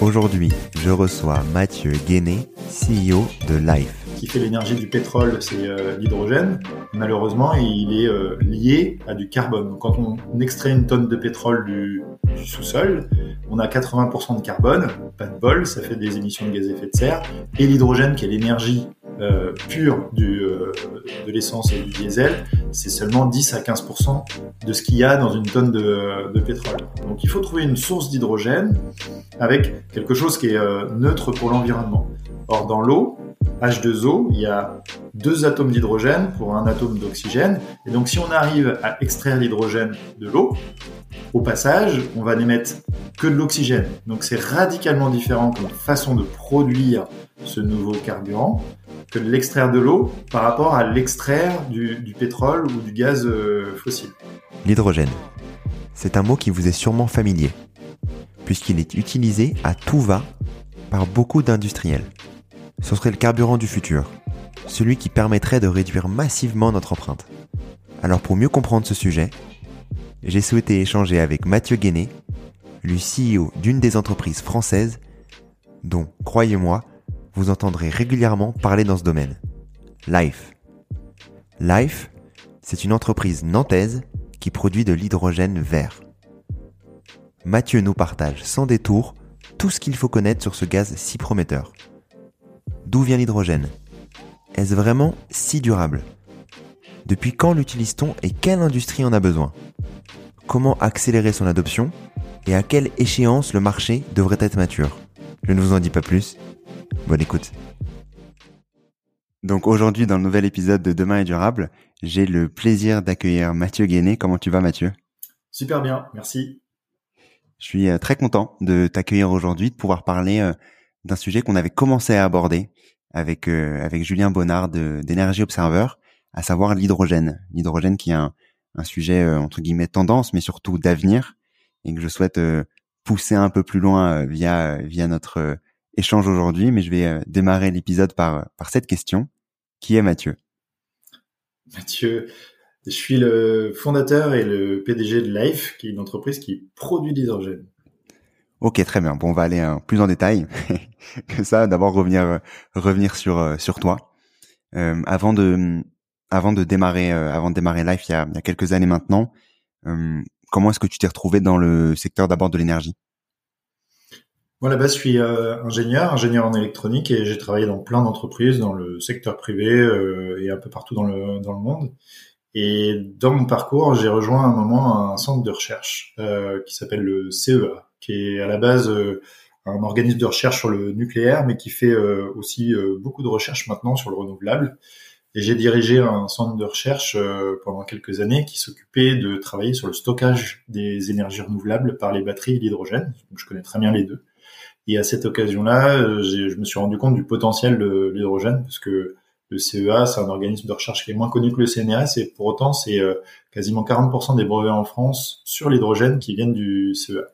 Aujourd'hui, je reçois Mathieu Guéné, CEO de Life. Qui fait l'énergie du pétrole, c'est euh, l'hydrogène. Malheureusement, il est euh, lié à du carbone. Quand on extrait une tonne de pétrole du, du sous-sol, on a 80% de carbone, pas de bol, ça fait des émissions de gaz à effet de serre. Et l'hydrogène, qui est l'énergie euh, euh, de l'essence et du diesel, c'est seulement 10 à 15% de ce qu'il y a dans une tonne de, de, pétrole. Donc il faut trouver une source d'hydrogène avec quelque chose qui est euh, neutre pour l'environnement. Or dans l'eau, H2O, il y a deux atomes d'hydrogène pour un atome d'oxygène. Et donc si on arrive à extraire l'hydrogène de l'eau, au passage, on va n'émettre que de l'oxygène. Donc c'est radicalement différent comme façon de produire ce nouveau carburant que de l'extraire de l'eau par rapport à l'extraire du, pétrole ou du gaz euh, fossile. L'hydrogène. C'est un mot qui vous est sûrement familier, puisqu'il est utilisé à tout va par beaucoup d'industriels. Ce serait le carburant du futur, celui qui permettrait de réduire massivement notre empreinte. Alors pour mieux comprendre ce sujet, j'ai souhaité échanger avec Mathieu Guéné, le CEO d'une des entreprises françaises dont, croyez-moi, vous entendrez régulièrement parler dans ce domaine. Life. Life, c'est une entreprise nantaise qui produit de l'hydrogène vert. Mathieu nous partage sans détour tout ce qu'il faut connaître sur ce gaz si prometteur. D'où vient l'hydrogène? Est-ce vraiment si durable? Depuis quand l'utilise-t-on et quelle industrie en a besoin? Comment accélérer son adoption? Et à quelle échéance le marché devrait être mature? Je ne vous en dis pas plus, Bonne écoute. Donc aujourd'hui, dans le nouvel épisode de Demain est durable, j'ai le plaisir d'accueillir Mathieu Guéné. Comment tu vas Mathieu? Super bien, merci. Je suis euh, très content de t'accueillir aujourd'hui, de pouvoir parler euh, d'un sujet qu'on avait commencé à aborder avec euh, avec Julien Bonnard d'Énergie Observer, à savoir l'hydrogène. L'hydrogène qui est un, un sujet entre guillemets tendance, mais surtout d'avenir, et que je souhaite pousser un peu plus loin via via notre échange aujourd'hui, mais je vais euh, démarrer l'épisode par, par cette question. Qui est Mathieu? Mathieu, je suis le fondateur et le PDG de Life, qui est une entreprise qui produit de l'hydrogène. Ok, très bien. Bon, on va aller euh, plus en détail que ça. D'abord revenir euh, revenir sur sur toi. Euh, avant de avant de démarrer avant de démarrer Life il y a, il y a quelques années maintenant, comment est-ce que tu t'es retrouvé dans le secteur d'abord de l'énergie? Moi, là-bas, je suis euh, ingénieur, ingénieur en électronique, et j'ai travaillé dans plein d'entreprises, dans le secteur privé euh, et un peu partout dans le, dans le monde. Et dans mon parcours, j'ai rejoint à un moment un centre de recherche euh, qui s'appelle le CEA, qui est à la base un organisme de recherche sur le nucléaire, mais qui fait aussi beaucoup de recherches maintenant sur le renouvelable. Et j'ai dirigé un centre de recherche pendant quelques années qui s'occupait de travailler sur le stockage des énergies renouvelables par les batteries et l'hydrogène. Donc je connais très bien les deux. Et à cette occasion-là, euh, je me suis rendu compte du potentiel de l'hydrogène, parce que le CEA, c'est un organisme de recherche qui est moins connu que le CNRS, et pour autant, c'est euh, quasiment 40% des brevets en France sur l'hydrogène qui viennent du CEA.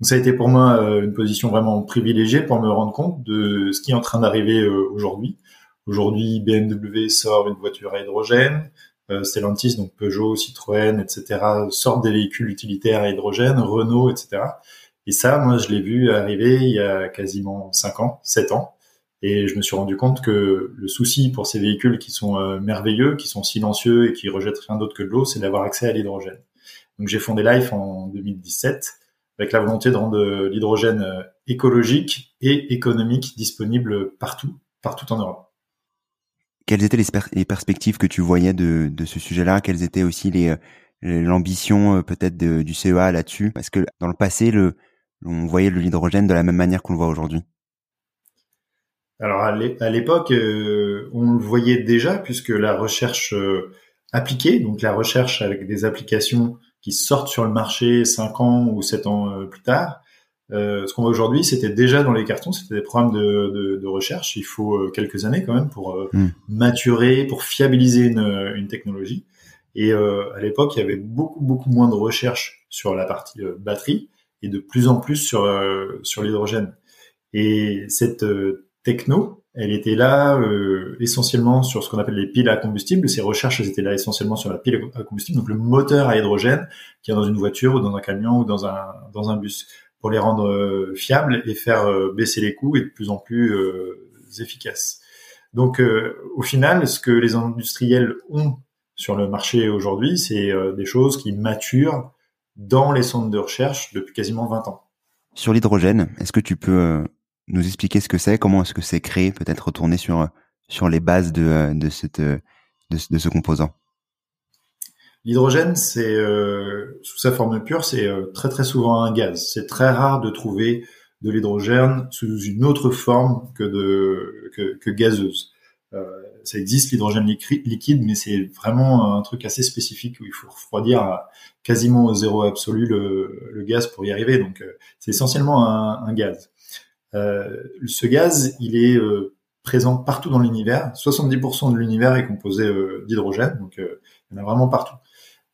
Donc ça a été pour moi une position vraiment privilégiée pour me rendre compte de ce qui est en train d'arriver aujourd'hui. Aujourd'hui, BMW sort une voiture à hydrogène, Stellantis, donc Peugeot, Citroën, etc., sortent des véhicules utilitaires à hydrogène, Renault, etc. Et ça, moi, je l'ai vu arriver il y a quasiment 5 ans, 7 ans. Et je me suis rendu compte que le souci pour ces véhicules qui sont euh, merveilleux, qui sont silencieux et qui rejettent rien d'autre que de l'eau, c'est d'avoir accès à l'hydrogène. Donc j'ai fondé Life en 2017 avec la volonté de rendre euh, l'hydrogène euh, écologique et économique disponible partout, partout en Europe. Quelles étaient les, perspectives que tu voyais de, de ce sujet-là? Quelles étaient aussi les l'ambition peut-être du CEA là-dessus? Parce que dans le passé, le, on voyait l'hydrogène de la même manière qu'on le voit aujourd'hui. Alors à l'époque, euh, on le voyait déjà puisque la recherche euh, appliquée, donc la recherche avec des applications qui sortent sur le marché 5 ans ou 7 ans euh, plus tard, ce qu'on voit aujourd'hui, c'était déjà dans les cartons, c'était des programmes de, recherche. Il faut quelques années quand même pour hmm. maturer, pour fiabiliser une, une technologie. Et à l'époque, il y avait beaucoup beaucoup moins de recherche sur la partie batterie et de plus en plus sur sur l'hydrogène. Et cette techno. Elle était là euh, essentiellement sur ce qu'on appelle les piles à combustible. Ces recherches étaient là essentiellement sur la pile à combustible, donc le moteur à hydrogène qui est dans une voiture ou dans un camion ou dans un dans un bus, pour les rendre euh, fiables et faire euh, baisser les coûts et de plus en plus efficaces. Donc au final, ce que les industriels ont sur le marché aujourd'hui, c'est des choses qui maturent dans les centres de recherche depuis quasiment 20 ans. Sur l'hydrogène, est-ce que tu peux nous expliquer ce que c'est, comment est-ce que c'est créé, peut-être retourner sur sur les bases de euh, cette de, ce composant. L'hydrogène, c'est euh, sous sa forme pure, c'est euh, très très souvent un gaz. C'est très rare de trouver de l'hydrogène sous une autre forme que gazeuse. Euh, ça existe l'hydrogène liquide, mais c'est vraiment un truc assez spécifique où il faut refroidir quasiment au zéro absolu le, gaz pour y arriver. Donc c'est essentiellement un, gaz. Euh, ce gaz, il est euh, présent partout dans l'univers. 70% de l'univers est composé euh, d'hydrogène, donc il y en a vraiment partout.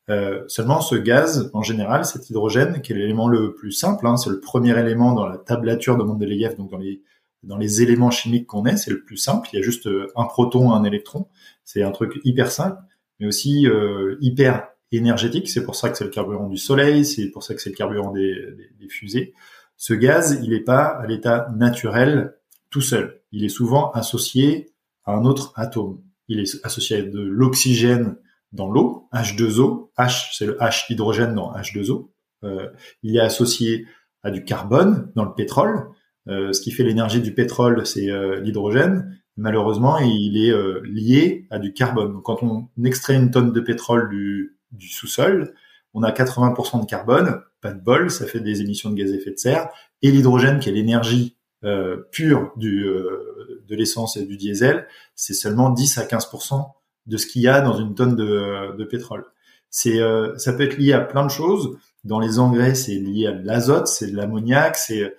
Euh, seulement, ce gaz, en général, cet hydrogène, qui est l'élément le plus simple, hein, c'est le premier élément dans la tablature de Mendeleïev, donc dans les dans les éléments chimiques qu'on est, c'est le plus simple. Il y a juste un proton, un électron. C'est un truc hyper simple, mais aussi euh, hyper énergétique. C'est pour ça que c'est le carburant du Soleil, c'est pour ça que c'est le carburant des, des, des fusées. Ce gaz, il n'est pas à l'état naturel tout seul. Il est souvent associé à un autre atome. Il est associé à de l'oxygène dans l'eau, H2O. H, c'est le H hydrogène dans H2O. Euh, il est associé à du carbone dans le pétrole. Euh, ce qui fait l'énergie du pétrole, c'est euh, l'hydrogène. Malheureusement, il est lié à du carbone. Quand on extrait une tonne de pétrole du sous-sol, on a 80% de carbone, pas de bol, ça fait des émissions de gaz à effet de serre, et l'hydrogène, qui est l'énergie euh, pure du, euh, de l'essence et du diesel, c'est seulement 10 à 15% de ce qu'il y a dans une tonne de, de pétrole. C'est, euh, ça peut être lié à plein de choses. Dans les engrais, c'est lié à l'azote, c'est de l'ammoniac, c'est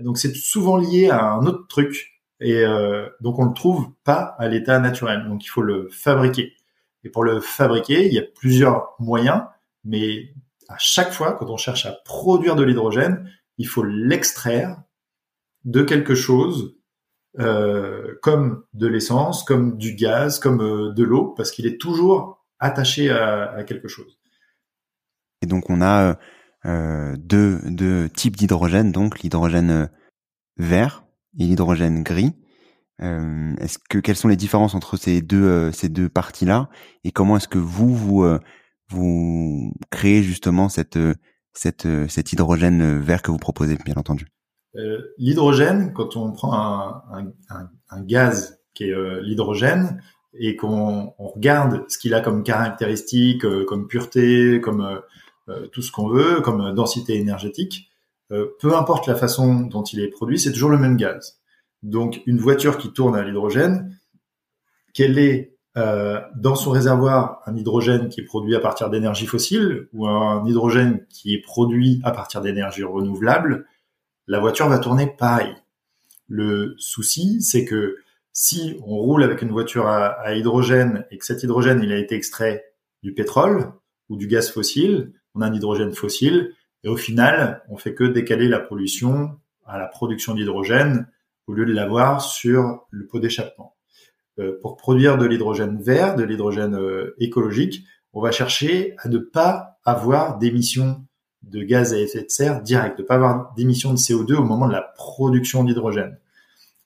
donc c'est souvent lié à un autre truc. Et donc on le trouve pas à l'état naturel. Donc il faut le fabriquer. Et pour le fabriquer, il y a plusieurs moyens mais à chaque fois, quand on cherche à produire de l'hydrogène, il faut l'extraire de quelque chose euh, comme de l'essence, comme du gaz, comme euh, de l'eau, parce qu'il est toujours attaché à, quelque chose. Et donc on a euh, deux, types d'hydrogène, donc l'hydrogène vert et l'hydrogène gris. est-ce que quelles sont les différences entre ces deux ces deux parties là et comment est-ce que vous vous vous créez justement cette, cette, cet hydrogène vert que vous proposez, bien entendu euh, L'hydrogène, quand on prend un, gaz qui est euh, l'hydrogène et qu'on on regarde ce qu'il a comme caractéristiques, euh, comme pureté, comme euh, tout ce qu'on veut, comme densité énergétique, peu importe la façon dont il est produit, c'est toujours le même gaz. Donc une voiture qui tourne à l'hydrogène, quelle est euh, dans son réservoir un hydrogène qui est produit à partir d'énergie fossile ou un hydrogène qui est produit à partir d'énergie renouvelable, la voiture va tourner pareil. Le souci, c'est que si on roule avec une voiture à, hydrogène et que cet hydrogène il a été extrait du pétrole ou du gaz fossile, on a un hydrogène fossile, Et au final, on fait que décaler la pollution à la production d'hydrogène au lieu de l'avoir sur le pot d'échappement. Euh, pour produire de l'hydrogène vert, de l'hydrogène euh, écologique, on va chercher à ne pas avoir d'émissions de gaz à effet de serre direct, de ne pas avoir d'émissions de CO2 au moment de la production d'hydrogène.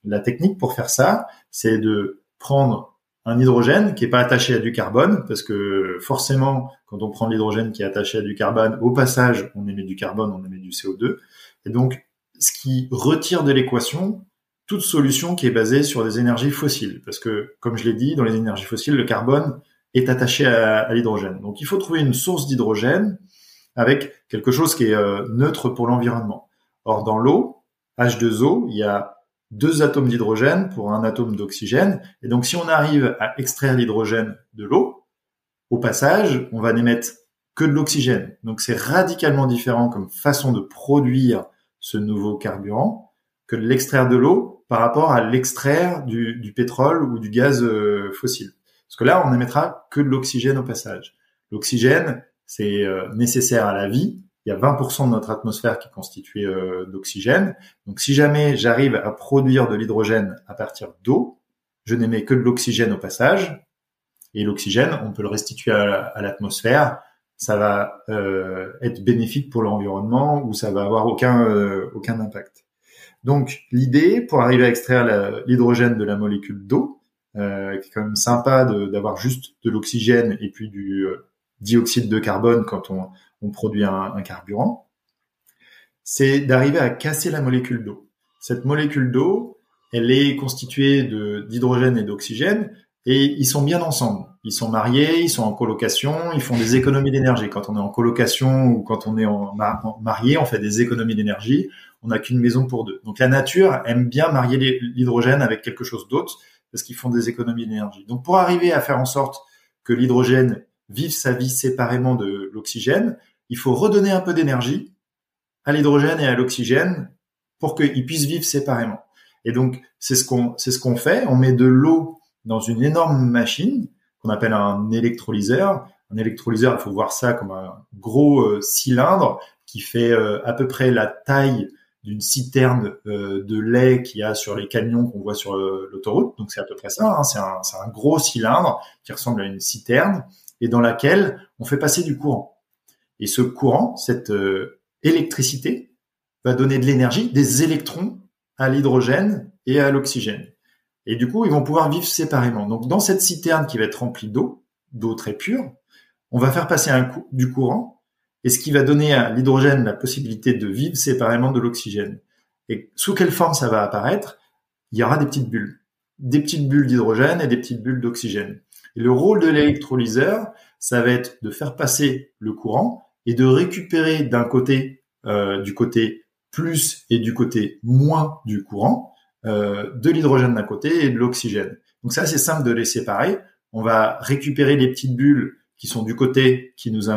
La technique pour faire ça, c'est de prendre un hydrogène qui est pas attaché à du carbone, parce que forcément, quand on prend l'hydrogène qui est attaché à du carbone, au passage, on émet du carbone, on émet du CO2. Et donc, ce qui retire de l'équation toute solution qui est basée sur des énergies fossiles. Parce que, comme je l'ai dit, dans les énergies fossiles, le carbone est attaché à, l'hydrogène. Donc, il faut trouver une source d'hydrogène avec quelque chose qui est euh, neutre pour l'environnement. Or, dans l'eau, H2O, il y a deux atomes d'hydrogène pour un atome d'oxygène. Et donc, si on arrive à extraire l'hydrogène de l'eau, au passage, on va n'émettre que de l'oxygène. Donc, c'est radicalement différent comme façon de produire ce nouveau carburant que de l'extraire de l'eau par rapport à l'extraire du, pétrole ou du gaz euh, fossile. Parce que là, on n'émettra que de l'oxygène au passage. L'oxygène, c'est euh, nécessaire à la vie, il y a 20% de notre atmosphère qui est constituée euh, d'oxygène. Donc si jamais j'arrive à produire de l'hydrogène à partir d'eau, je n'émets que de l'oxygène au passage. Et l'oxygène, on peut le restituer à, l'atmosphère. Ça va être bénéfique pour l'environnement ou ça va avoir aucun aucun impact. Donc l'idée pour arriver à extraire l'hydrogène de la molécule d'eau, qui est quand même sympa d'avoir juste de l'oxygène et puis du dioxyde de carbone quand on, on produit un, carburant, c'est d'arriver à casser la molécule d'eau. Cette molécule d'eau, elle est constituée d'hydrogène et d'oxygène, et ils sont bien ensemble. Ils sont mariés, ils sont en colocation, ils font des économies d'énergie. Quand on est en colocation ou quand on est marié, on fait des économies d'énergie. On n'a qu'une maison pour deux. Donc la nature aime bien marier l'hydrogène avec quelque chose d'autre parce qu'ils font des économies d'énergie. Donc pour arriver à faire en sorte que l'hydrogène vive sa vie séparément de l'oxygène, il faut redonner un peu d'énergie à l'hydrogène et à l'oxygène pour qu'ils puissent vivre séparément. Et donc, c'est ce qu'on, c'est ce qu'on fait. On met de l'eau dans une énorme machine qu'on appelle un électrolyseur. Un électrolyseur, il faut voir ça comme un gros euh, cylindre qui fait euh, à peu près la taille d'une citerne euh, de lait qu'il y a sur les camions qu'on voit sur l'autoroute. Donc c'est à peu près ça. Hein. C'est, un, gros cylindre qui ressemble à une citerne et dans laquelle on fait passer du courant. Et ce courant, cette électricité, va donner de l'énergie, des électrons à l'hydrogène et à l'oxygène. Et du coup, ils vont pouvoir vivre séparément. Donc, dans cette citerne qui va être remplie d'eau, d'eau très pure, on va faire passer du courant, et ce qui va donner à l'hydrogène la possibilité de vivre séparément de l'oxygène. Et sous quelle forme ça va apparaître? Il y aura des petites bulles. Des petites bulles d'hydrogène et des petites bulles d'oxygène. Et le rôle de l'électrolyseur, ça va être de faire passer le courant et de récupérer d'un côté, euh, du côté plus et du côté moins du courant, euh, de l'hydrogène d'un côté et de l'oxygène. Donc ça, c'est simple de les séparer. On va récupérer les petites bulles qui sont du côté qui nous,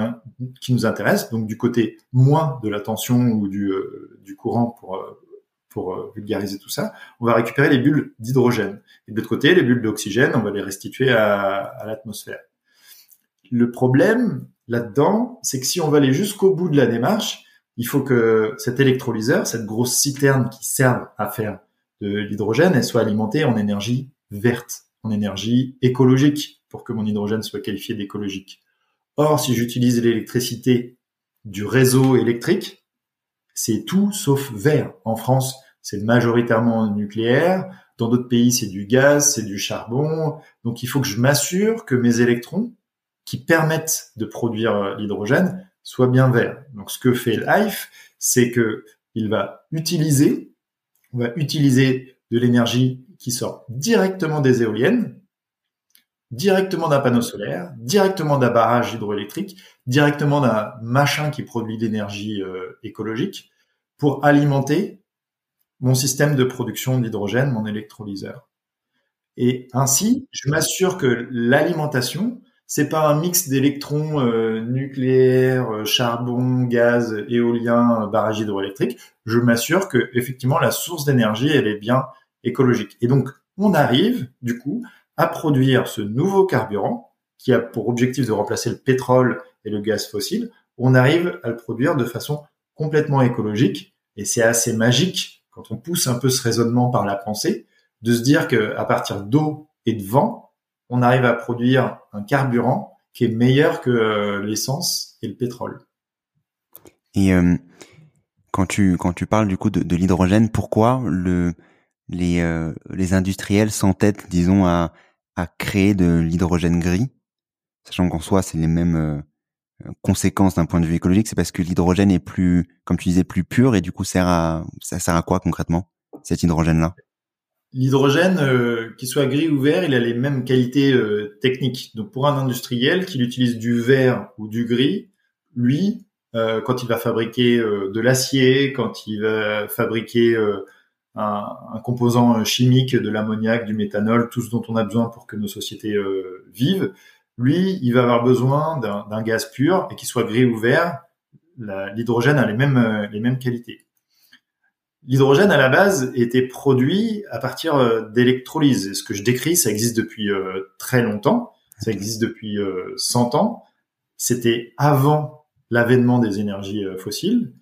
qui nous intéresse, donc du côté moins de la tension ou du, euh, du courant pour, euh, pour vulgariser tout ça, on va récupérer les bulles d'hydrogène. Et de l'autre côté, les bulles d'oxygène, on va les restituer à, à l'atmosphère. Le problème là-dedans, c'est que si on va aller jusqu'au bout de la démarche, il faut que cet électrolyseur, cette grosse citerne qui serve à faire de l'hydrogène, elle soit alimentée en énergie verte, en énergie écologique, pour que mon hydrogène soit qualifié d'écologique. Or, si j'utilise l'électricité du réseau électrique, c'est tout sauf vert. En France, c'est majoritairement nucléaire. Dans d'autres pays, c'est du gaz, c'est du charbon. Donc, il faut que je m'assure que mes électrons, qui permettent de produire euh, l'hydrogène, soient bien verts. Donc, ce que fait Life, c'est que il va utiliser, on va utiliser de l'énergie qui sort directement des éoliennes, directement d'un panneau solaire, directement d'un barrage hydroélectrique, directement d'un machin qui produit l'énergie euh, écologique pour alimenter mon système de production d'hydrogène, mon électrolyseur. Et ainsi, je m'assure que l'alimentation, c'est pas un mix d'électrons euh, nucléaires, euh, charbon, gaz, éolien, barrage hydroélectrique. Je m'assure que effectivement la source d'énergie, elle est bien écologique. Et donc, on arrive du coup à produire ce nouveau carburant qui a pour objectif de remplacer le pétrole et le gaz fossile. On arrive à le produire de façon complètement écologique. Et c'est assez magique quand on pousse un peu ce raisonnement par la pensée de se dire que à partir d'eau et de vent, on arrive à produire un carburant qui est meilleur que euh, l'essence et le pétrole. Et euh, quand tu quand tu parles du coup de, l'hydrogène, pourquoi euh, les industriels s'entêtent, disons, à à créer de l'hydrogène gris, sachant qu'en soi c'est les mêmes conséquences d'un point de vue écologique, c'est parce que l'hydrogène est plus, comme tu disais, plus pur et du coup sert à ça sert à quoi concrètement cet hydrogène là L'hydrogène, euh, qu'il soit gris ou vert, il a les mêmes qualités euh, techniques. Donc pour un industriel qui utilise du vert ou du gris, lui, euh, quand il va fabriquer de l'acier, quand il va fabriquer un, un, composant chimique, de l'ammoniac, du méthanol, tout ce dont on a besoin pour que nos sociétés vivent, lui, il va avoir besoin d'un gaz pur et qu'il soit gris ou vert. L'hydrogène a les mêmes, les mêmes qualités. L'hydrogène à la base était produit à partir euh, d'électrolyse. Ce que je décris, ça existe depuis euh, très longtemps. Ça existe depuis 100 euh, ans. C'était avant l'avènement des énergies fossiles.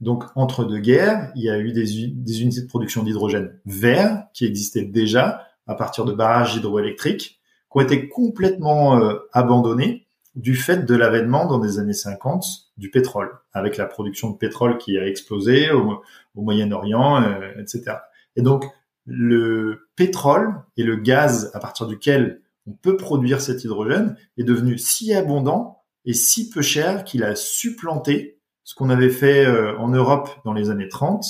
Donc, entre deux guerres, il y a eu des, des unités de production d'hydrogène vert qui existaient déjà à partir de barrages hydroélectriques qui ont été complètement abandonnés du fait de l'avènement dans les années 50 du pétrole, avec la production de pétrole qui a explosé au, Moyen-Orient, euh, etc. Et donc, le pétrole et le gaz à partir duquel on peut produire cet hydrogène est devenu si abondant et si peu cher qu'il a supplanté ce qu'on avait fait euh, en Europe dans les années 30.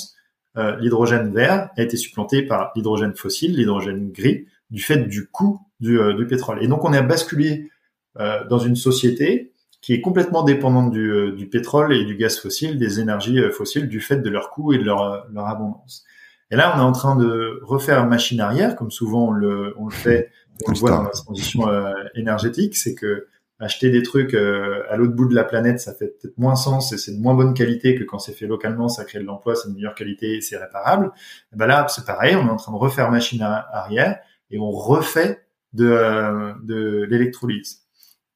Euh, l'hydrogène vert a été supplanté par l'hydrogène fossile, l'hydrogène gris, du fait du coût du, pétrole. Et donc on a basculé dans une société qui est complètement dépendante du, euh, du, pétrole et du gaz fossile, des énergies euh, fossiles, du fait de leur coût et de leur, leur abondance. Et là, on est en train de refaire machine arrière, comme souvent on le, on le fait, on le voit dans la transition énergétique, c'est que acheter des trucs à l'autre bout de la planète, ça fait peut-être moins sens et c'est de moins bonne qualité que quand c'est fait localement, ça crée de l'emploi, c'est de meilleure qualité et c'est réparable. Et ben là, c'est pareil, on est en train de refaire machine arrière et on refait de, de l'électrolyse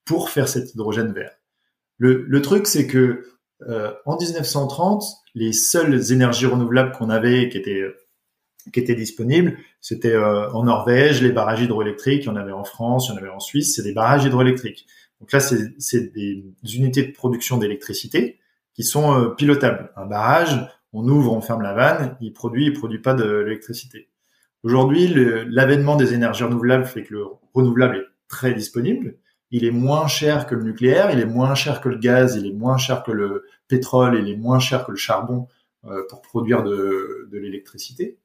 pour faire cet hydrogène vert. Le, le truc, c'est que euh, en 1930, les seules énergies renouvelables qu'on avait qui étaient qui étaient disponibles, c'était euh, en Norvège, les barrages hydroélectriques, il y en avait en France, il y en avait en Suisse, c'est des barrages hydroélectriques. Donc là, c'est des unités de production d'électricité qui sont euh, pilotables. Un barrage, on ouvre, on ferme la vanne, il produit, il produit pas de l'électricité. Aujourd'hui, l'avènement des énergies renouvelables fait que le renouvelable est très disponible il est moins cher que le nucléaire, il est moins cher que le gaz, il est moins cher que le pétrole, il est moins cher que le charbon euh, pour produire de, l'électricité.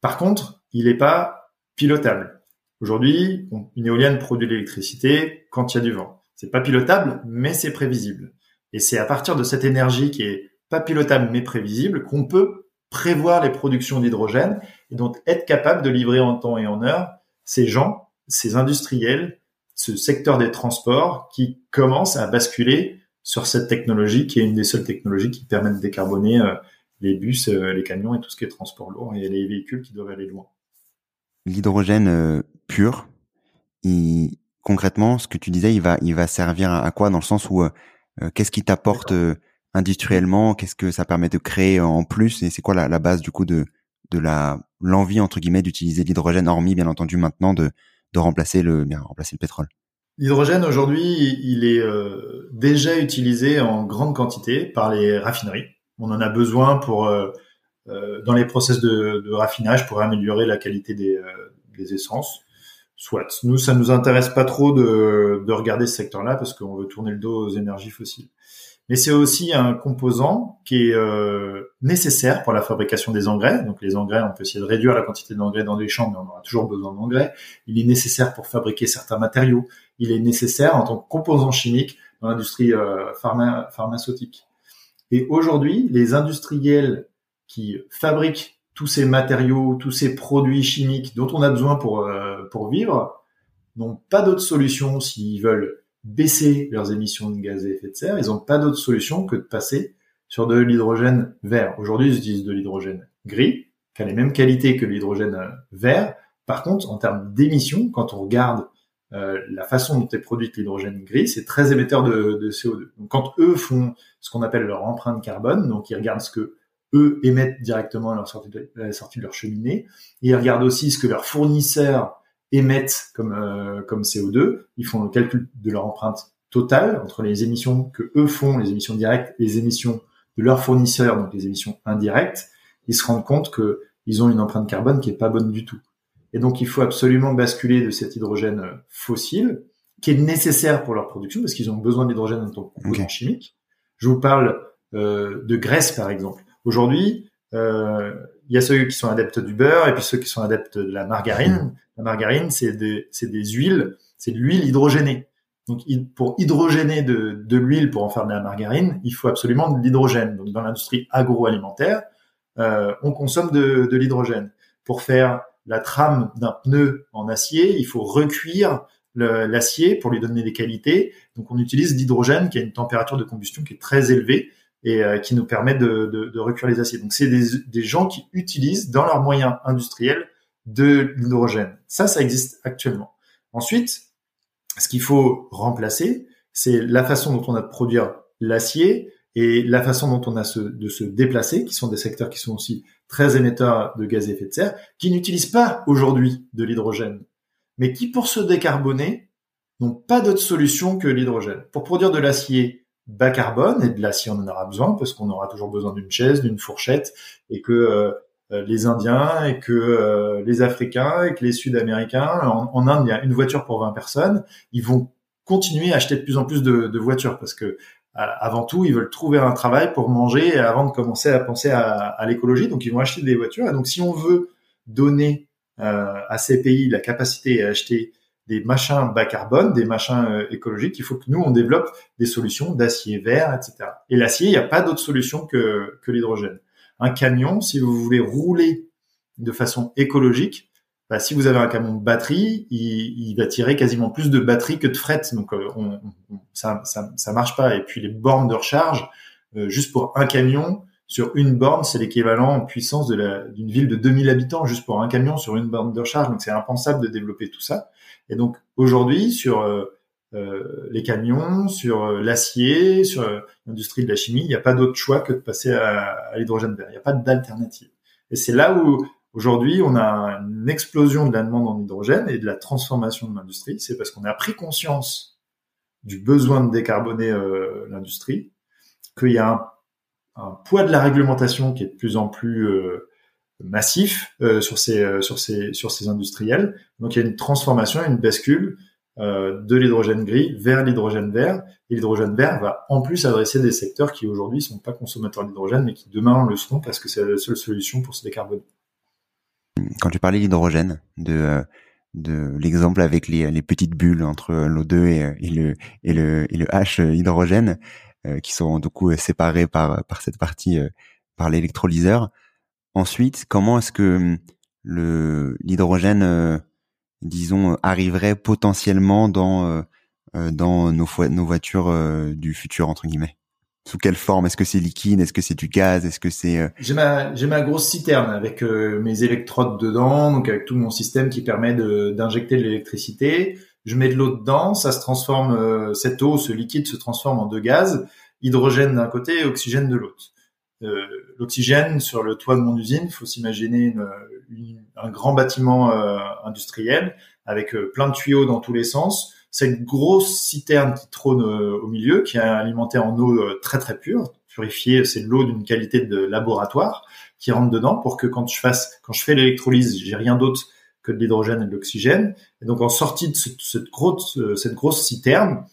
Par contre, il n'est pas pilotable. Aujourd'hui, une éolienne produit de l'électricité quand il y a du vent. C'est pas pilotable, mais c'est prévisible. Et c'est à partir de cette énergie qui est pas pilotable mais prévisible qu'on peut prévoir les productions d'hydrogène et donc être capable de livrer en temps et en heure ces gens, ces industriels ce secteur des transports qui commence à basculer sur cette technologie qui est une des seules technologies qui permettent de décarboner euh, les bus, euh, les camions et tout ce qui est transport lourd et les véhicules qui doivent aller loin. L'hydrogène euh, pur, concrètement, ce que tu disais, il va, il va servir à, quoi? Dans le sens où qu'est-ce qui t'apporte industriellement, qu'est-ce que ça permet de créer en plus? Et c'est quoi la, la, base du coup de de la l'envie entre guillemets d'utiliser l'hydrogène, hormis bien entendu maintenant de de remplacer le, bien, remplacer le pétrole. L'hydrogène aujourd'hui, il est euh, déjà utilisé en grande quantité par les raffineries. On en a besoin pour euh, euh, dans les process de, de, raffinage pour améliorer la qualité des, des essences. Soit. Nous, ça nous intéresse pas trop de, de regarder ce secteur-là parce qu'on veut tourner le dos aux énergies fossiles mais c'est aussi un composant qui est euh, nécessaire pour la fabrication des engrais. Donc les engrais, on peut essayer de réduire la quantité d'engrais dans les champs, mais on aura toujours besoin d'engrais. Il est nécessaire pour fabriquer certains matériaux. Il est nécessaire en tant que composant chimique dans l'industrie euh, pharmaceutique. Et aujourd'hui, les industriels qui fabriquent tous ces matériaux, tous ces produits chimiques dont on a besoin pour, euh, pour vivre, n'ont pas d'autre solution s'ils veulent baisser leurs émissions de gaz à effet de serre, ils n'ont pas d'autre solution que de passer sur de l'hydrogène vert. Aujourd'hui, ils utilisent de l'hydrogène gris, qui a les mêmes qualités que l'hydrogène vert. Par contre, en termes d'émissions, quand on regarde euh, la façon dont est produite l'hydrogène gris, c'est très émetteur de, de, CO2. Donc quand eux font ce qu'on appelle leur empreinte carbone, donc ils regardent ce que eux émettent directement à la sortie de, leur cheminée, ils regardent aussi ce que leurs fournisseurs émettent comme, euh, comme CO2, ils font le calcul de leur empreinte totale entre les émissions que eux font, les émissions directes, les émissions de leurs fournisseurs, donc les émissions indirectes, ils se rendent compte que ils ont une empreinte carbone qui est pas bonne du tout. Et donc, il faut absolument basculer de cet hydrogène euh, fossile, qui est nécessaire pour leur production, parce qu'ils ont besoin d'hydrogène en tant que composant chimique. Je vous parle euh, de graisse, par exemple. Aujourd'hui, euh, il y a ceux qui sont adeptes du beurre et puis ceux qui sont adeptes de la margarine. La margarine, c'est des, des huiles, c'est de l'huile hydrogénée. Donc, pour hydrogéner de, de l'huile pour en faire de la margarine, il faut absolument de l'hydrogène. Donc, dans l'industrie agroalimentaire, euh, on consomme de, de l'hydrogène. Pour faire la trame d'un pneu en acier, il faut recuire l'acier pour lui donner des qualités. Donc on utilise l'hydrogène qui a une température de combustion qui est très élevée et euh, qui nous permet de, de, recuire les aciers. Donc c'est des, gens qui utilisent dans leurs moyens industriels de l'hydrogène. Ça, ça existe actuellement. Ensuite, ce qu'il faut remplacer, c'est la façon dont on a de produire l'acier et la façon dont on a de se déplacer, qui sont des secteurs qui sont aussi très émetteurs de gaz à effet de serre, qui n'utilisent pas aujourd'hui de l'hydrogène, mais qui, pour se décarboner, n'ont pas d'autre solution que l'hydrogène. Pour produire de l'acier bas carbone, et de l'acier on en aura besoin, parce qu'on aura toujours besoin d'une chaise, d'une fourchette, et que euh, euh, les Indiens, et que euh, les Africains, et que les Sud-Américains, en, Inde, il y a une voiture pour 20 personnes, ils vont continuer à acheter de plus en plus de, de voitures, parce que avant tout, ils veulent trouver un travail pour manger avant de commencer à penser à, l'écologie. Donc, ils vont acheter des voitures. Et donc, si on veut donner euh, à ces pays la capacité à acheter des machins bas carbone, des machins euh, écologiques, il faut que nous, on développe des solutions d'acier vert, etc. Et l'acier, il n'y a pas d'autre solution que, que l'hydrogène. Un camion, si vous voulez rouler de façon écologique, bah, si vous avez un camion batterie, il, va tirer quasiment plus de batterie que de fret. Donc euh, ça, ça, marche pas. Et puis les bornes de recharge, euh, juste pour un camion sur une borne, c'est l'équivalent en puissance d'une ville de 2000 habitants juste pour un camion sur une borne de recharge. Donc c'est impensable de développer tout ça. Et donc aujourd'hui sur euh, les camions, sur l'acier, sur l'industrie de la chimie, il n'y a pas d'autre choix que de passer à, à l'hydrogène vert. Il n'y a pas d'alternative. Et c'est là où Aujourd'hui, on a une explosion de la demande en hydrogène et de la transformation de l'industrie. C'est parce qu'on a pris conscience du besoin de décarboner euh, l'industrie, qu'il y a un, poids de la réglementation qui est de plus en plus euh, massif euh, sur ces sur ces sur ces industriels. Donc il y a une transformation, une bascule de l'hydrogène gris vers l'hydrogène vert. Et l'hydrogène vert va en plus adresser des secteurs qui aujourd'hui sont pas consommateurs d'hydrogène, mais qui demain le seront parce que c'est la seule solution pour se décarboner quand tu parlais d'hydrogène, de euh, de l'exemple avec les, les petites bulles entre l'O2 et, le et le et le H hydrogène euh, qui sont du coup séparés par par cette partie euh, par l'électrolyseur. Ensuite, comment est-ce que hum, le l'hydrogène disons arriverait potentiellement dans dans nos voitures du futur entre guillemets? Sous quelle forme? Est-ce que c'est liquide? Est-ce que c'est du gaz? Est-ce que c'est euh, J'ai ma j'ai ma grosse citerne avec euh, mes électrodes dedans, donc avec tout mon système qui permet d'injecter de, l'électricité. Je mets de l'eau dedans, ça se transforme. Euh, cette eau, ce liquide se transforme en deux gaz, hydrogène d'un côté et oxygène de l'autre. L'oxygène sur le toit de mon usine, faut s'imaginer un grand bâtiment industriel avec plein de tuyaux dans tous les sens cette grosse citerne qui trône euh, au milieu, qui est alimentée en eau euh, très très pure, purifiée, c'est de l'eau d'une qualité de laboratoire qui rentre dedans pour que quand je fasse, quand je fais l'électrolyse, j'ai rien d'autre de l'hydrogène et de l'oxygène. Et donc en sortie de cette, grosse, euh, cette grosse citerne,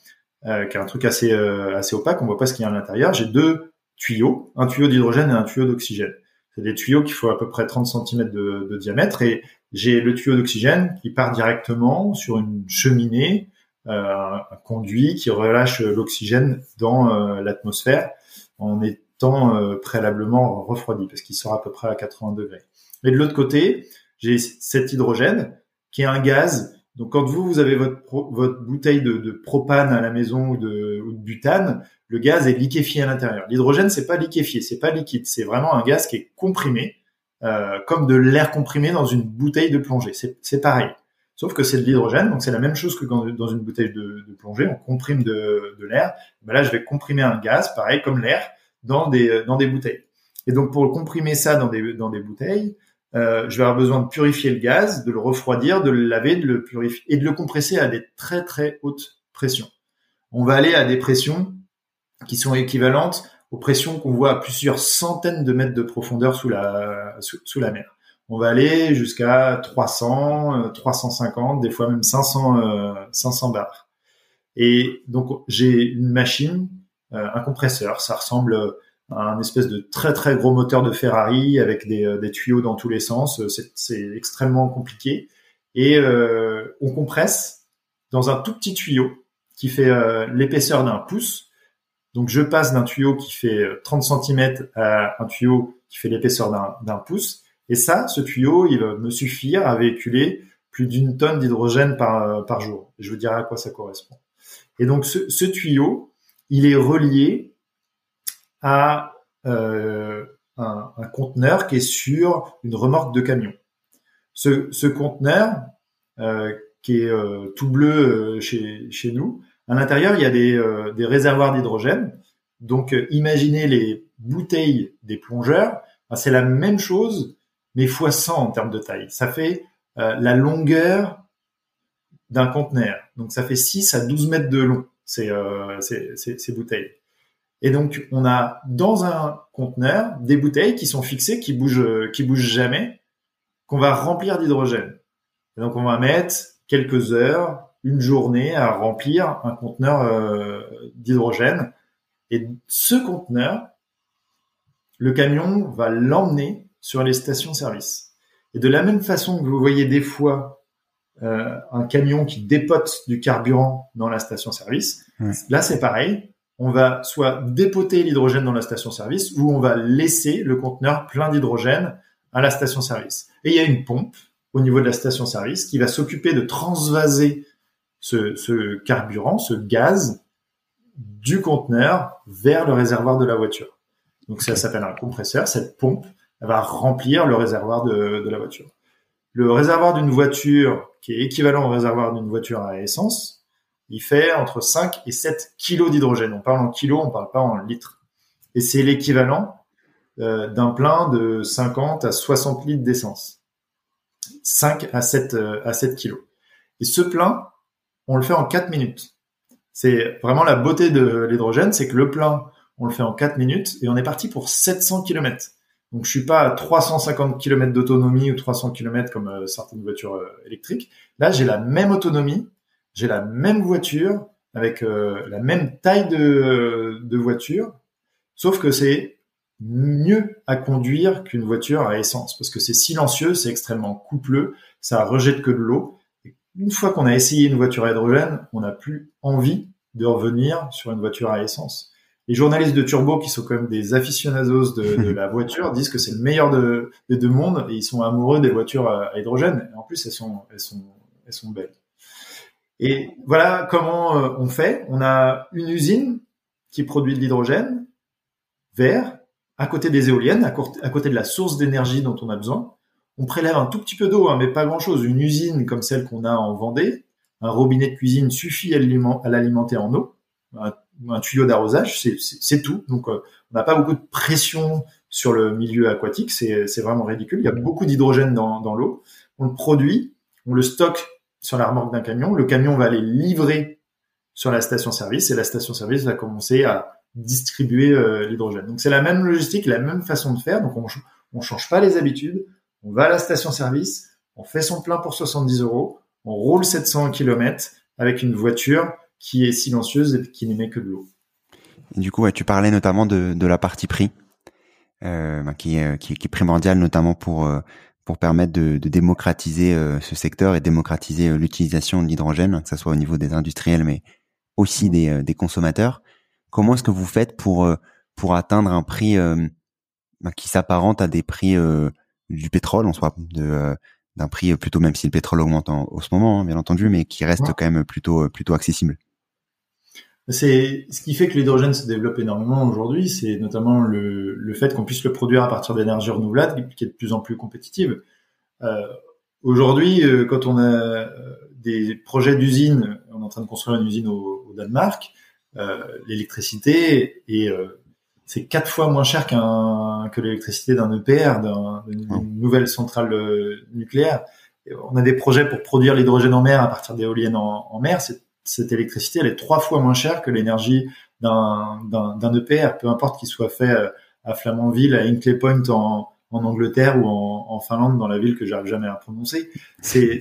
euh, qui est un truc assez assez opaque, on voit pas ce qu'il y a à l'intérieur. J'ai deux tuyaux, un tuyau d'hydrogène et un tuyau d'oxygène. C'est des tuyaux qui font à peu près 30 cm de, diamètre et j'ai le tuyau d'oxygène qui part directement sur une cheminée euh, un conduit qui relâche l'oxygène dans euh, l'atmosphère en étant euh, préalablement refroidi parce qu'il sort à peu près à 80 degrés. Mais de l'autre côté, j'ai cet hydrogène qui est un gaz. Donc quand vous vous avez votre votre bouteille de, propane à la maison ou de, butane, le gaz est liquéfié à l'intérieur. L'hydrogène c'est pas liquéfié, c'est pas liquide, c'est vraiment un gaz qui est comprimé, euh, comme de l'air comprimé dans une bouteille de plongée. C'est pareil. sauf que c'est de l'hydrogène, donc c'est la même chose que dans une bouteille de, de plongée, on comprime de, de l'air. Ben là, je vais comprimer un gaz, pareil comme l'air, dans des, dans des bouteilles. Et donc pour comprimer ça dans des, dans des bouteilles, euh, je vais avoir besoin de purifier le gaz, de le refroidir, de le laver, de le purifier et de le compresser à des très très hautes pressions. On va aller à des pressions qui sont équivalentes aux pressions qu'on voit à plusieurs centaines de mètres de profondeur sous la, sous, la mer. On va aller jusqu'à 300, 350, euh, des fois même 500, 500 euh, bars. Et donc j'ai une machine, euh, un compresseur, ça ressemble un espèce de très très gros moteur de Ferrari avec des, des tuyaux dans tous les sens. C'est extrêmement compliqué. Et on compresse dans un tout petit tuyau qui fait l'épaisseur d'un pouce donc je passe d'un tuyau qui fait 30 euh, cm à un tuyau qui fait l'épaisseur d'un pouce. Et ça, ce tuyau, il va me suffire à véhiculer plus d'une tonne d'hydrogène par, euh, jour. Je vous dirai à quoi ça correspond. Et donc ce tuyau, il est relié à euh, un, conteneur qui est sur une remorque de camion. Ce, conteneur, euh, qui est euh, tout bleu chez, nous, à l'intérieur, il y a des, réservoirs d'hydrogène. Donc, imaginez les bouteilles des plongeurs. C'est la même chose, mais fois 100 en termes de taille. Ça fait la longueur d'un conteneur. Donc, ça fait 6 à 12 mètres de long, ces, bouteilles. Et donc, on a dans un conteneur des bouteilles qui sont fixées, qui bougent, qui bougent jamais, qu'on va remplir d'hydrogène. Et donc, on va mettre quelques heures, une journée à remplir un conteneur euh, d'hydrogène. Et ce conteneur, le camion va l'emmener sur les stations-service. Et de la même façon que vous voyez des fois euh, un camion qui dépote du carburant dans la station-service, là c'est pareil. On va soit dépoter l'hydrogène dans la station-service ou on va laisser le conteneur plein d'hydrogène à la station-service. Et il y a une pompe au niveau de la station-service qui va s'occuper de transvaser ce, carburant, ce gaz du conteneur vers le réservoir de la voiture. Donc ça s'appelle un compresseur. Cette pompe elle va remplir le réservoir de, la voiture. Le réservoir d'une voiture qui est équivalent au réservoir d'une voiture à essence, il fait entre 5 et 7 kilos d'hydrogène. On parle en kilos, on parle pas en litres. Et c'est l'équivalent euh, d'un plein de 50 à 60 litres d'essence. 5 à 7, euh, à 7 kilos. Et ce plein, on le fait en 4 minutes. C'est vraiment la beauté de l'hydrogène, c'est que le plein, on le fait en 4 minutes et on est parti pour 700 km. Donc je suis pas à 350 km d'autonomie ou 300 km comme euh, certaines voitures euh, électriques. Là, j'ai la même autonomie, j'ai la même voiture avec euh, la même taille de, de voiture, sauf que c'est mieux à conduire qu'une voiture à essence parce que c'est silencieux, c'est extrêmement coupleux, ça rejette que de l'eau une fois qu'on a essayé une voiture à hydrogène, on n'a plus envie de revenir sur une voiture à essence. Les journalistes de Turbo, qui sont quand même des aficionados de, la voiture, disent que c'est le meilleur de, des deux mondes et ils sont amoureux des voitures à, hydrogène. en plus, elles sont, elles sont, elles sont belles. Et voilà comment euh, on fait. On a une usine qui produit de l'hydrogène vert à côté des éoliennes, à côté de la source d'énergie dont on a besoin on prélève un tout petit peu d'eau, hein, mais pas grand-chose. Une usine comme celle qu'on a en Vendée, un robinet de cuisine suffit à l'alimenter en eau. Un, tuyau d'arrosage, c'est tout. Donc, euh, on n'a pas beaucoup de pression sur le milieu aquatique. C'est vraiment ridicule. Il y a beaucoup d'hydrogène dans, dans l'eau. On le produit, on le stocke sur la remorque d'un camion. Le camion va aller livrer sur la station-service et la station-service va commencer à distribuer euh, l'hydrogène. Donc, c'est la même logistique, la même façon de faire. Donc, on ne change pas les habitudes on va à la station-service, on fait son plein pour 70 euros, on roule 700 km avec une voiture qui est silencieuse et qui n'émet que de l'eau. Du coup, tu parlais notamment de, la partie prix, euh, bah, qui, est, qui, est primordiale notamment pour euh, pour permettre de, démocratiser euh, ce secteur et démocratiser l'utilisation de l'hydrogène, que ce soit au niveau des industriels, mais aussi des, des consommateurs. Comment est-ce que vous faites pour pour atteindre un prix bah, qui s'apparente à des prix du pétrole en soi, de euh, d'un prix plutôt même si le pétrole augmente en, ce moment, hein, bien entendu, mais qui reste quand même plutôt euh, plutôt accessible? C'est ce qui fait que l'hydrogène se développe énormément aujourd'hui, c'est notamment le, le fait qu'on puisse le produire à partir d'énergie renouvelable qui est de plus en plus compétitive. Euh, aujourd'hui, quand on a des projets d'usine, on est en train de construire une usine au, au Danemark, l'électricité est c'est quatre fois moins cher qu'un que l'électricité d'un EPR, d'une nouvelle centrale nucléaire. On a des projets pour produire l'hydrogène en mer à partir d'éoliennes en, en mer. Cette électricité, elle est trois fois moins chère que l'énergie d'un EPR, peu importe qu'il soit fait euh, à Flamanville, à Hinkley Point en, en Angleterre ou en, Finlande, dans la ville que j'arrive jamais à prononcer. C'est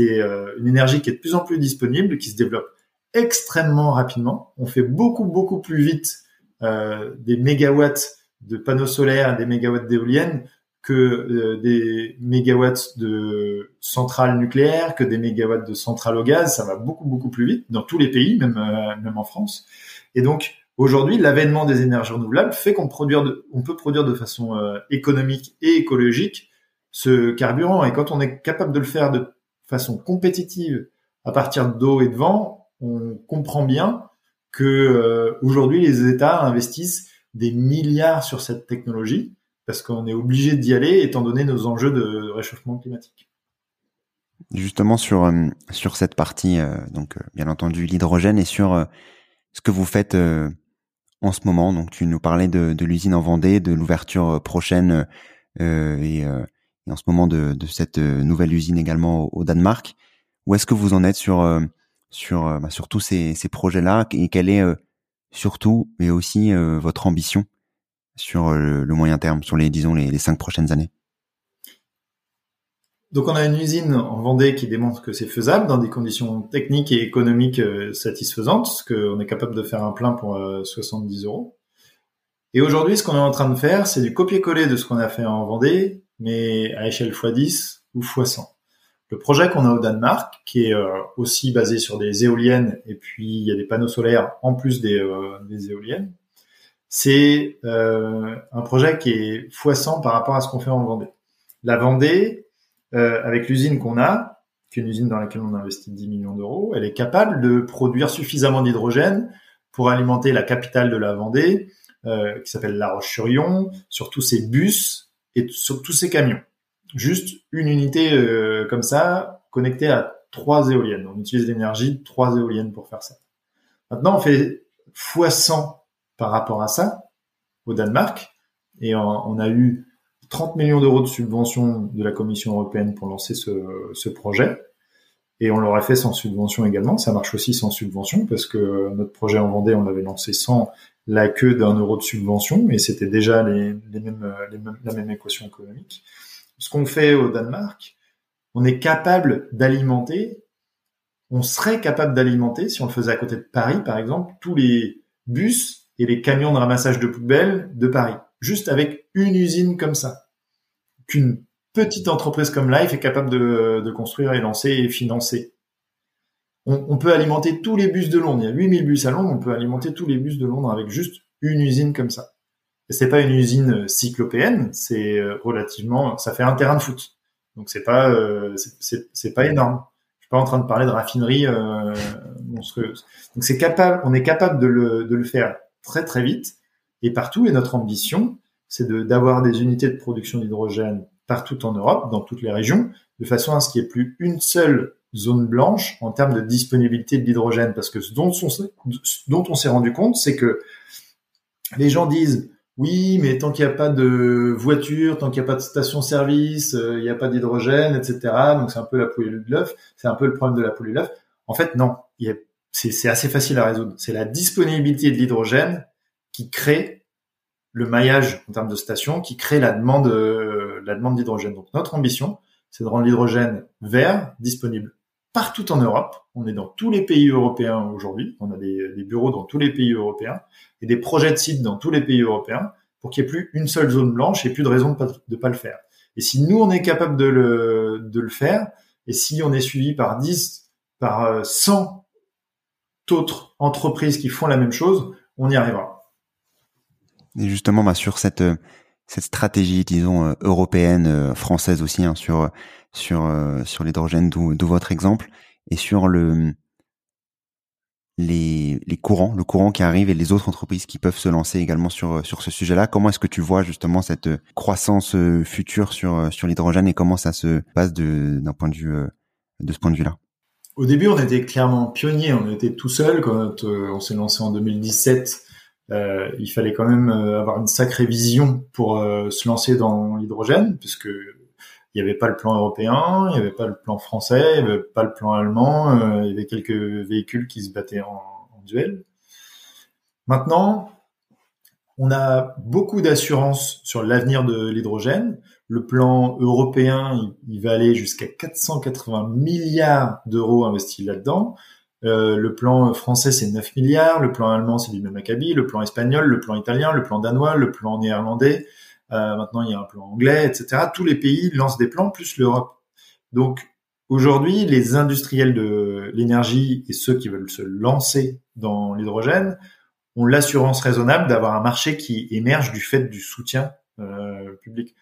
euh, une énergie qui est de plus en plus disponible, qui se développe extrêmement rapidement. On fait beaucoup beaucoup plus vite euh, des mégawatts de panneaux solaires, des mégawatts d'éoliennes que euh, des mégawatts de centrales nucléaires, que des mégawatts de centrales au gaz, ça va beaucoup beaucoup plus vite dans tous les pays, même euh, même en France. Et donc aujourd'hui, l'avènement des énergies renouvelables fait qu'on on peut produire de façon euh, économique et écologique ce carburant. Et quand on est capable de le faire de façon compétitive à partir d'eau et de vent, on comprend bien que aujourd'hui les États investissent des milliards sur cette technologie parce qu'on est obligé d'y aller étant donné nos enjeux de réchauffement climatique. Justement sur euh, sur cette partie, euh, donc euh, bien entendu l'hydrogène et sur ce que vous faites en ce moment. Donc tu nous parlais de, l'usine en Vendée, de l'ouverture prochaine et, en ce moment de, cette nouvelle usine également au, Danemark. Où est-ce que vous en êtes sur sur bah, tous ces, ces projets-là? Et quelle est surtout mais aussi votre ambition? Sur euh, le, moyen terme, sur les disons les, cinq prochaines années donc on a une usine en Vendée qui démontre que c'est faisable dans des conditions techniques et économiques euh, satisfaisantes, qu'on est capable de faire un plein pour 70 euh, euros. Et aujourd'hui, ce qu'on est en train de faire, c'est du copier-coller de ce qu'on a fait en Vendée, mais à échelle x10 ou x100. Le projet qu'on a au Danemark, qui est aussi basé sur des éoliennes, et puis il y a des panneaux solaires en plus des éoliennes, c'est euh, un projet qui est x100 par rapport à ce qu'on fait en Vendée. La Vendée, euh, avec l'usine qu'on a, qui est une usine dans laquelle on a investi 10 millions d'euros, elle est capable de produire suffisamment d'hydrogène pour alimenter la capitale de la Vendée, euh, qui s'appelle La Roche-sur-Yon, sur tous ses bus et sur tous ses camions. Juste une unité euh, comme ça, connectée à trois éoliennes. On utilise l'énergie de trois éoliennes pour faire ça. Maintenant, on fait x100 par rapport à ça au Danemark. Et on, a eu 30 millions d'euros de subventions de la Commission européenne pour lancer ce, ce projet. Et on l'aurait fait sans subvention également. Ça marche aussi sans subvention parce que notre projet en Vendée, on l'avait lancé sans la queue d'un euro de subvention et c'était déjà les, les, mêmes, les mêmes, la même équation économique. Ce qu'on fait au Danemark, on est capable d'alimenter, on serait capable d'alimenter, si on le faisait à côté de Paris par exemple, tous les bus et les camions de ramassage de poubelles de Paris. Juste avec une usine comme ça. Qu'une petite entreprise comme Life est capable de, construire et lancer et financer. On, peut alimenter tous les bus de Londres. Il y a 8000 bus à Londres. On peut alimenter tous les bus de Londres avec juste une usine comme ça. Et c'est pas une usine cyclopéenne. C'est euh, relativement, ça fait un terrain de foot. Donc c'est pas, euh, c'est pas énorme. Je suis pas en train de parler de raffinerie euh, monstrueuse. Donc c'est capable, on est capable de le, de le faire très très vite et partout. Et notre ambition, c'est d'avoir des unités de production d'hydrogène partout en Europe, dans toutes les régions, de façon à ce qu'il n'y ait plus une seule zone blanche en termes de disponibilité de l'hydrogène. Parce que ce dont on, s'est rendu compte, c'est que les gens disent oui, mais tant qu'il n'y a pas de voiture, tant qu'il n'y a pas de station-service, euh, il n'y a pas d'hydrogène, etc. Donc c'est un peu la poule et l'œuf. C'est un peu le problème de la poule et l'œuf. En fait, non. Il y a c'est assez facile à résoudre. C'est la disponibilité de l'hydrogène qui crée le maillage en termes de stations, qui crée la demande, euh, la demande d'hydrogène. Donc notre ambition, c'est de rendre l'hydrogène vert disponible partout en Europe. On est dans tous les pays européens aujourd'hui. On a des, bureaux dans tous les pays européens et des projets de sites dans tous les pays européens pour qu'il n'y ait plus une seule zone blanche et plus de raison de pas, de pas le faire. Et si nous, on est capable de le, de le faire, et si on est suivi par 10, par 100 d'autres entreprises qui font la même chose, on y arrivera. Et justement, bah, sur cette euh, cette stratégie, disons euh, européenne, euh, française aussi, hein, sur sur sur l'hydrogène, d'où votre exemple, et sur le les, les courants, le courant qui arrive et les autres entreprises qui peuvent se lancer également sur sur ce sujet-là. Comment est-ce que tu vois justement cette croissance future sur sur l'hydrogène et comment ça se passe de d'un point de vue de ce point de vue-là? Au début, on était clairement pionniers. On était tout seul quand on s'est lancé en 2017. Euh, il fallait quand même avoir une sacrée vision pour se lancer dans l'hydrogène, puisque il n'y avait pas le plan européen, il n'y avait pas le plan français, il n'y avait pas le plan allemand, euh, il y avait quelques véhicules qui se battaient en, duel. Maintenant, on a beaucoup d'assurance sur l'avenir de l'hydrogène. Le plan européen, il, va aller jusqu'à 480 milliards d'euros investis là-dedans. Euh, le plan français, c'est 9 milliards. Le plan allemand, c'est du même acabit. Le plan espagnol, le plan italien, le plan danois, le plan néerlandais. Euh, maintenant, il y a un plan anglais, etc. Tous les pays lancent des plans, plus l'Europe. Donc, aujourd'hui, les industriels de l'énergie et ceux qui veulent se lancer dans l'hydrogène ont l'assurance raisonnable d'avoir un marché qui émerge du fait du soutien euh, public.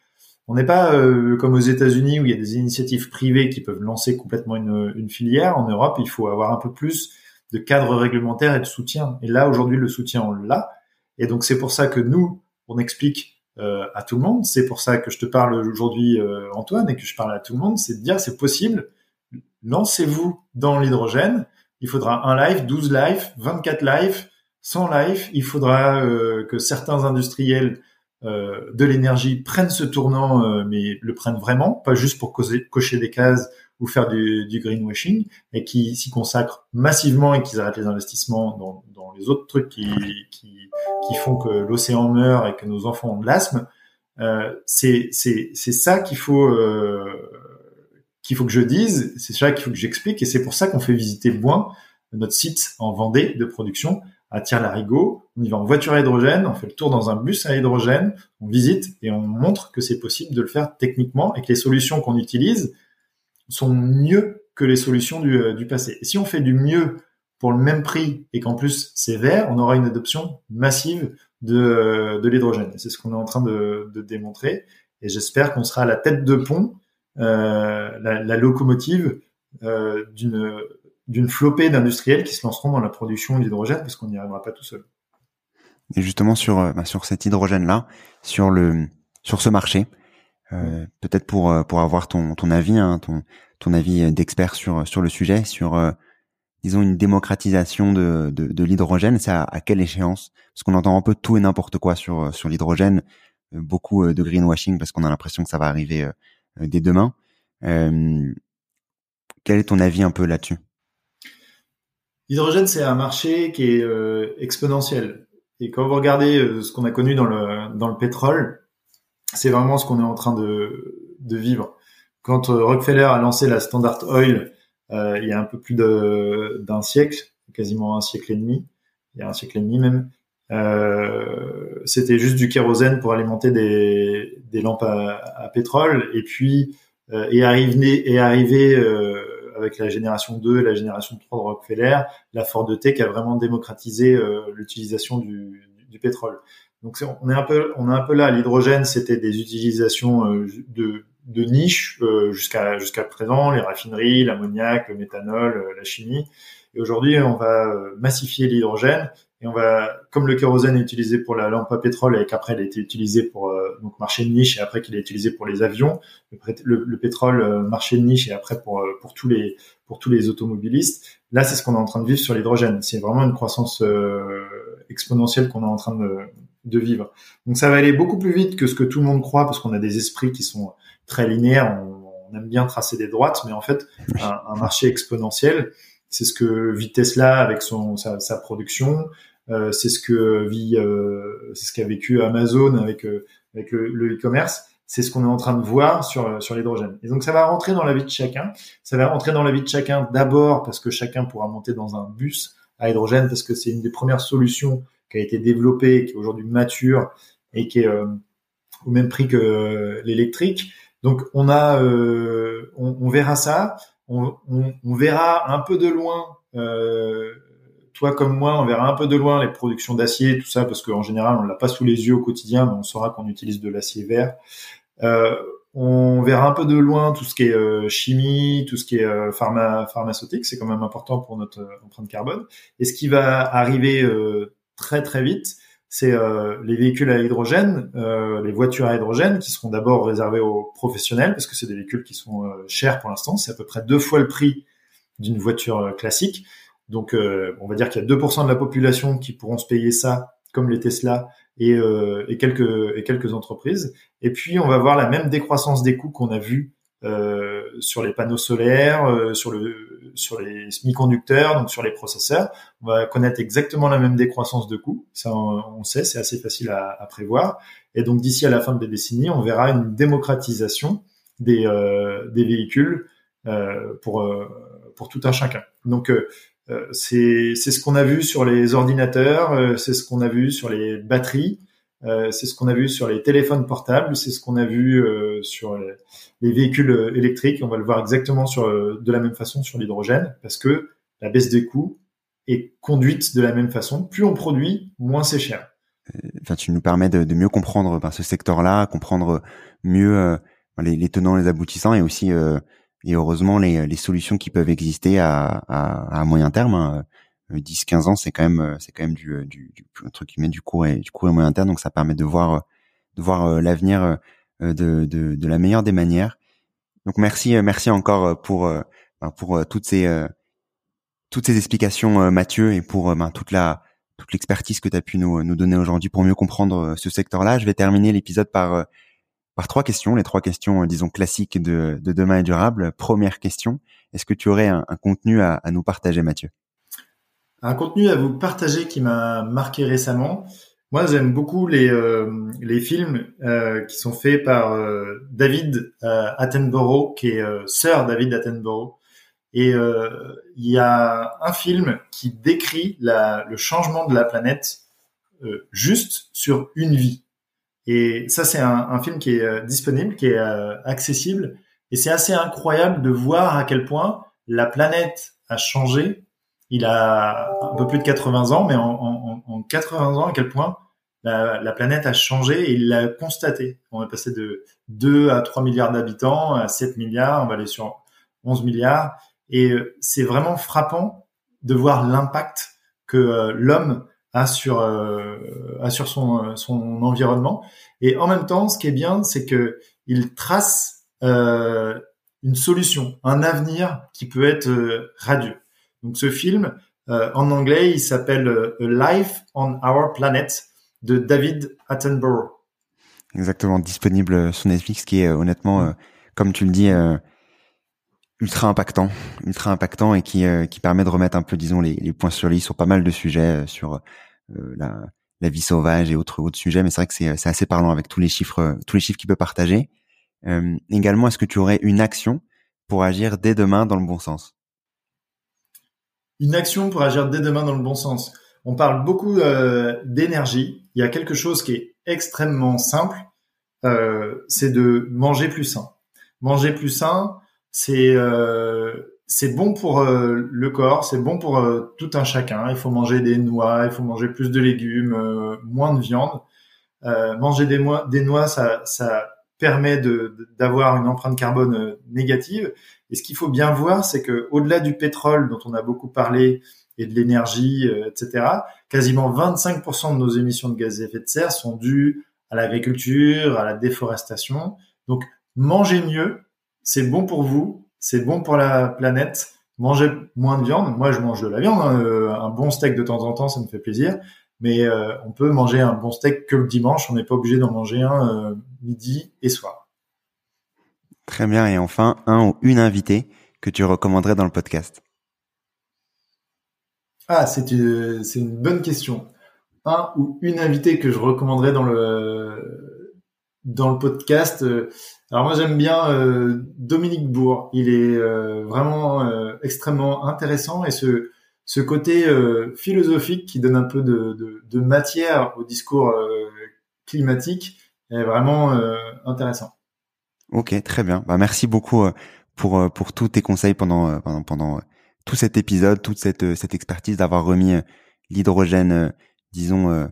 On n'est pas euh, comme aux États-Unis où il y a des initiatives privées qui peuvent lancer complètement une, une, filière. En Europe, il faut avoir un peu plus de cadre réglementaire et de soutien. Et là, aujourd'hui, le soutien, on l'a. Et donc, c'est pour ça que nous, on explique euh, à tout le monde. C'est pour ça que je te parle aujourd'hui, euh, Antoine, et que je parle à tout le monde, c'est de dire c'est possible. Lancez-vous dans l'hydrogène. Il faudra un live, 12 lives, 24 lives, 100 lives. Il faudra euh, que certains industriels de l'énergie prennent ce tournant, mais le prennent vraiment, pas juste pour cocher des cases ou faire du, du greenwashing, et qui s'y consacrent massivement et qu'ils arrêtent les investissements dans, dans les autres trucs qui, qui qui font que l'océan meurt et que nos enfants ont de l'asthme, euh, c'est ça qu'il faut euh, qu'il faut que je dise, c'est ça qu'il faut que j'explique, et c'est pour ça qu'on fait visiter Boin, notre site en Vendée de production à Tire-Larigot. On y va en voiture à hydrogène, on fait le tour dans un bus à hydrogène, on visite et on montre que c'est possible de le faire techniquement et que les solutions qu'on utilise sont mieux que les solutions du, euh, passé. Si on fait du mieux pour le même prix et qu'en plus c'est vert, on aura une adoption massive de, de l'hydrogène. C'est ce qu'on est en train de, de démontrer et j'espère qu'on sera à la tête de pont, euh, la, locomotive euh, d'une d'une flopée d'industriels qui se lanceront dans la production d'hydrogène parce qu'on n'y arrivera pas tout seul. Et justement sur euh, bah, sur cet hydrogène là, sur le sur ce marché, euh, peut-être pour euh, pour avoir ton ton avis, hein, ton ton avis d'expert sur sur le sujet, sur disons une démocratisation de, de, de l'hydrogène, c'est à, quelle échéance? Parce qu'on entend un peu tout et n'importe quoi sur sur l'hydrogène, beaucoup de greenwashing parce qu'on a l'impression que ça va arriver dès demain. Euh, quel est ton avis un peu là-dessus? L'hydrogène, c'est un marché qui est exponentiel. Et quand vous regardez ce qu'on a connu dans le dans le pétrole, c'est vraiment ce qu'on est en train de de vivre. Quand Rockefeller a lancé la Standard Oil euh, il y a un peu plus d'un siècle, quasiment un siècle et demi, il y a un siècle et demi même. Euh, c'était juste du kérosène pour alimenter des, des lampes à, à, pétrole et puis euh, est arrivé, est arrivé euh, avec la génération 2 et la génération 3 de Rockefeller, la Ford T qui a vraiment démocratisé euh, l'utilisation du, du, pétrole. Donc on est un peu on est un peu là. L'hydrogène c'était des utilisations euh, de de niche euh, jusqu'à jusqu'à présent, les raffineries, l'ammoniac, le méthanol, la chimie. Et aujourd'hui, on va massifier l'hydrogène et on va, comme le kérosène est utilisé pour la lampe à pétrole et qu'après il a été utilisé pour donc marché de niche et après qu'il est utilisé pour les avions, le, le, pétrole marché de niche et après pour pour tous les pour tous les automobilistes. Là, c'est ce qu'on est en train de vivre sur l'hydrogène. C'est vraiment une croissance exponentielle qu'on est en train de, de vivre. Donc ça va aller beaucoup plus vite que ce que tout le monde croit parce qu'on a des esprits qui sont très linéaire. On, aime bien tracer des droites, mais en fait, un, marché exponentiel, c'est ce que vit Tesla avec son sa, sa production. Euh, c'est ce que vit, euh, c'est ce qu'a vécu Amazon avec euh, avec le e-commerce. c'est ce qu'on est en train de voir sur sur l'hydrogène. Et donc ça va rentrer dans la vie de chacun. Ça va rentrer dans la vie de chacun d'abord parce que chacun pourra monter dans un bus à hydrogène parce que c'est une des premières solutions qui a été développée, qui est aujourd'hui mature et qui est euh, au même prix que l'électrique. Donc on a, euh, on, verra ça, on, verra un peu de loin. Euh, toi comme moi, on verra un peu de loin les productions d'acier, tout ça, parce qu'en général, on l'a pas sous les yeux au quotidien, mais on saura qu'on utilise de l'acier vert. Euh, on verra un peu de loin tout ce qui est chimie, tout ce qui est pharma, pharmaceutique. C'est quand même important pour notre empreinte carbone. Et ce qui va arriver très très vite, c'est euh, les véhicules à hydrogène, euh, les voitures à hydrogène, qui seront d'abord réservées aux professionnels, parce que c'est des véhicules qui sont euh, chers pour l'instant. C'est à peu près deux fois le prix d'une voiture classique. Donc, on va dire qu'il y a 2% de la population qui pourront se payer ça, comme les Tesla et, et, quelques, et quelques entreprises. Et puis, on va voir la même décroissance des coûts qu'on a vu euh, sur les panneaux solaires, euh, sur le sur les semi-conducteurs, donc sur les processeurs. On va connaître exactement la même décroissance de coûts. Ça, on, sait, c'est assez facile à, à, prévoir. Et donc d'ici à la fin de la décennie, on verra une démocratisation des euh, des véhicules pour pour tout un chacun. Donc c'est c'est ce qu'on a vu sur les ordinateurs, c'est ce qu'on a vu sur les batteries. Euh, c'est ce qu'on a vu sur les téléphones portables, c'est ce qu'on a vu euh, sur les, véhicules euh, électriques. On va le voir exactement sur, de la même façon sur l'hydrogène, parce que la baisse des coûts est conduite de la même façon. Plus on produit, moins c'est cher. Enfin, tu nous permets de, mieux comprendre ben, ce secteur-là, comprendre mieux les, tenants, les aboutissants, et aussi et heureusement les, solutions qui peuvent exister à, moyen terme. Hein. 10-15 ans, c'est quand même euh, c'est quand même du, euh, du, du qui met du court et du court et moyen terme, donc ça permet de voir de voir euh, l'avenir de, de, de la meilleure des manières. Donc merci merci encore pour ben, pour toutes ces toutes ces explications Mathieu et pour ben, toute la toute l'expertise que tu as pu nous, nous donner aujourd'hui pour mieux comprendre ce secteur-là. Je vais terminer l'épisode par par trois questions, les trois questions disons classiques de, de demain et durable. Première question, est-ce que tu aurais un, contenu à, nous partager Mathieu? Un contenu à vous partager qui m'a marqué récemment. Moi, j'aime beaucoup les, euh, films euh, qui sont faits par euh, David Attenborough, qui est sœur David Attenborough. Et il y a un film qui décrit le changement de la planète juste sur une vie. Et ça, c'est un, film qui est disponible, qui est accessible. Et c'est assez incroyable de voir à quel point la planète a changé il a un peu plus de 80 ans, mais en, 80 ans, à quel point la, planète a changé et il l'a constaté. On est passé de 2 à 3 milliards d'habitants à 7 milliards, on va aller sur 11 milliards. Et euh, c'est vraiment frappant de voir l'impact que euh, l'homme sur, euh, sur son, son environnement. Et en même temps, ce qui est bien, c'est que il trace une solution, un avenir qui peut être radieux. Donc ce film, euh, en anglais, il s'appelle euh, A Life on Our Planet de David Attenborough. Exactement, disponible sur Netflix, qui est euh, honnêtement, comme tu le dis, ultra impactant, ultra impactant et qui qui permet de remettre un peu, disons, les, les points sur les sur pas mal de sujets, sur la, la vie sauvage et autres autres sujets. Mais c'est vrai que c'est assez parlant avec tous les chiffres, tous les chiffres qu'il peut partager. également, est-ce que tu aurais une action pour agir dès demain dans le bon sens? Une action pour agir dès demain dans le bon sens. On parle beaucoup euh, d'énergie. Il y a quelque chose qui est extrêmement simple, euh, c'est de manger plus sain. Manger plus sain, c'est euh, c'est bon pour euh, le corps, c'est bon pour euh, tout un chacun. Il faut manger des noix, il faut manger plus de légumes, moins de viande. manger des, des noix, ça, ça permet d'avoir une empreinte carbone négative et ce qu'il faut bien voir, c'est que au-delà du pétrole dont on a beaucoup parlé et de l'énergie, etc., quasiment 25% de nos émissions de gaz à effet de serre sont dues à l'agriculture, à la déforestation. Donc, mangez mieux, c'est bon pour vous, c'est bon pour la planète. Mangez moins de viande. Moi, je mange de la viande. Hein. Euh, un bon steak de temps en temps, ça me fait plaisir. Mais euh, on peut manger un bon steak que le dimanche. On n'est pas obligé d'en manger un midi et soir. Très bien. Et enfin, un ou une invitée que tu recommanderais dans le podcast Ah, c'est une, c'est une bonne question. Un ou une invitée que je recommanderais dans le, dans le podcast. Alors moi, j'aime bien euh, Dominique Bourg. Il est euh, vraiment euh, extrêmement intéressant et ce, ce côté philosophique qui donne un peu de, de, de matière au discours climatique est vraiment intéressant. Ok, très bien. Bah, merci beaucoup euh, pour euh, pour tous tes conseils pendant euh, pendant pendant tout cet épisode, toute cette cette expertise d'avoir remis l'hydrogène, disons,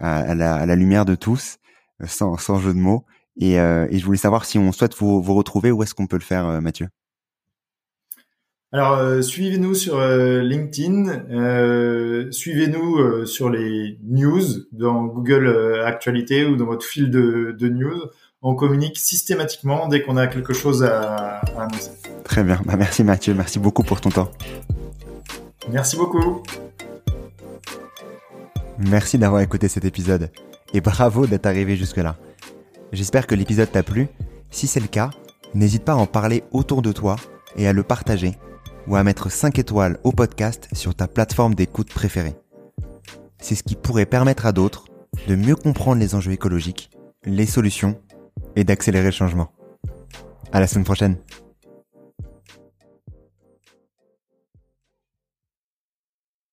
à, la, à la lumière de tous, sans sans jeu de mots. Et, euh, et, je voulais savoir si on souhaite vous, vous retrouver, où est-ce qu'on peut le faire, euh, Mathieu? Alors, euh, suivez-nous sur LinkedIn, suivez-nous sur les news dans Google Actualité ou dans votre fil de, de news. On communique systématiquement dès qu'on a quelque chose à, à annoncer. Très bien. Bah, merci Mathieu. Merci beaucoup pour ton temps. Merci beaucoup. Merci d'avoir écouté cet épisode et bravo d'être arrivé jusque-là. J'espère que l'épisode t'a plu. Si c'est le cas, n'hésite pas à en parler autour de toi et à le partager ou à mettre 5 étoiles au podcast sur ta plateforme d'écoute préférée. C'est ce qui pourrait permettre à d'autres de mieux comprendre les enjeux écologiques, les solutions et d'accélérer le changement. À la semaine prochaine.